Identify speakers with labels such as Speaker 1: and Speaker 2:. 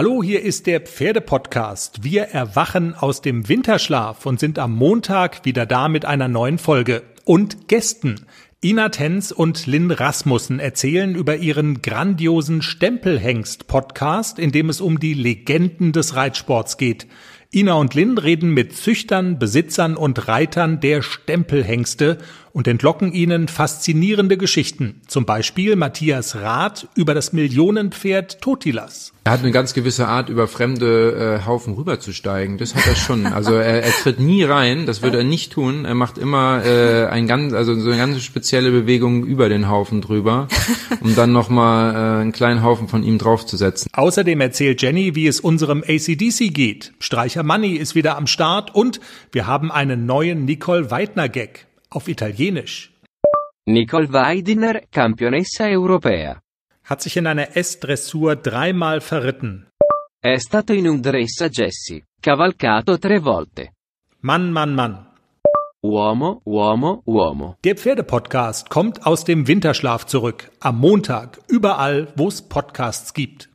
Speaker 1: Hallo, hier ist der Pferdepodcast. Wir erwachen aus dem Winterschlaf und sind am Montag wieder da mit einer neuen Folge und Gästen. Ina Tenz und Lynn Rasmussen erzählen über ihren grandiosen Stempelhengst-Podcast, in dem es um die Legenden des Reitsports geht. Ina und Lynn reden mit Züchtern, Besitzern und Reitern der Stempelhengste und entlocken ihnen faszinierende Geschichten. Zum Beispiel Matthias Rath über das Millionenpferd Totilas.
Speaker 2: Er hat eine ganz gewisse Art, über fremde äh, Haufen rüberzusteigen. Das hat er schon. Also er, er tritt nie rein, das würde er nicht tun. Er macht immer äh, ein ganz, also so eine ganz spezielle Bewegung über den Haufen drüber, um dann nochmal äh, einen kleinen Haufen von ihm draufzusetzen.
Speaker 1: Außerdem erzählt Jenny, wie es unserem ACDC geht. Streicher Money ist wieder am Start und wir haben einen neuen Nicole Weidner-Gag auf Italienisch.
Speaker 3: Nicole Weidner, Campionessa Europea.
Speaker 1: Hat sich in einer S-Dressur dreimal verritten.
Speaker 3: È stato in un dress a Jessie, cavalcato tre volte.
Speaker 1: Mann, Mann, Mann.
Speaker 3: Uomo, uomo, uomo.
Speaker 1: Der Pferdepodcast kommt aus dem Winterschlaf zurück. Am Montag, überall, wo es Podcasts gibt.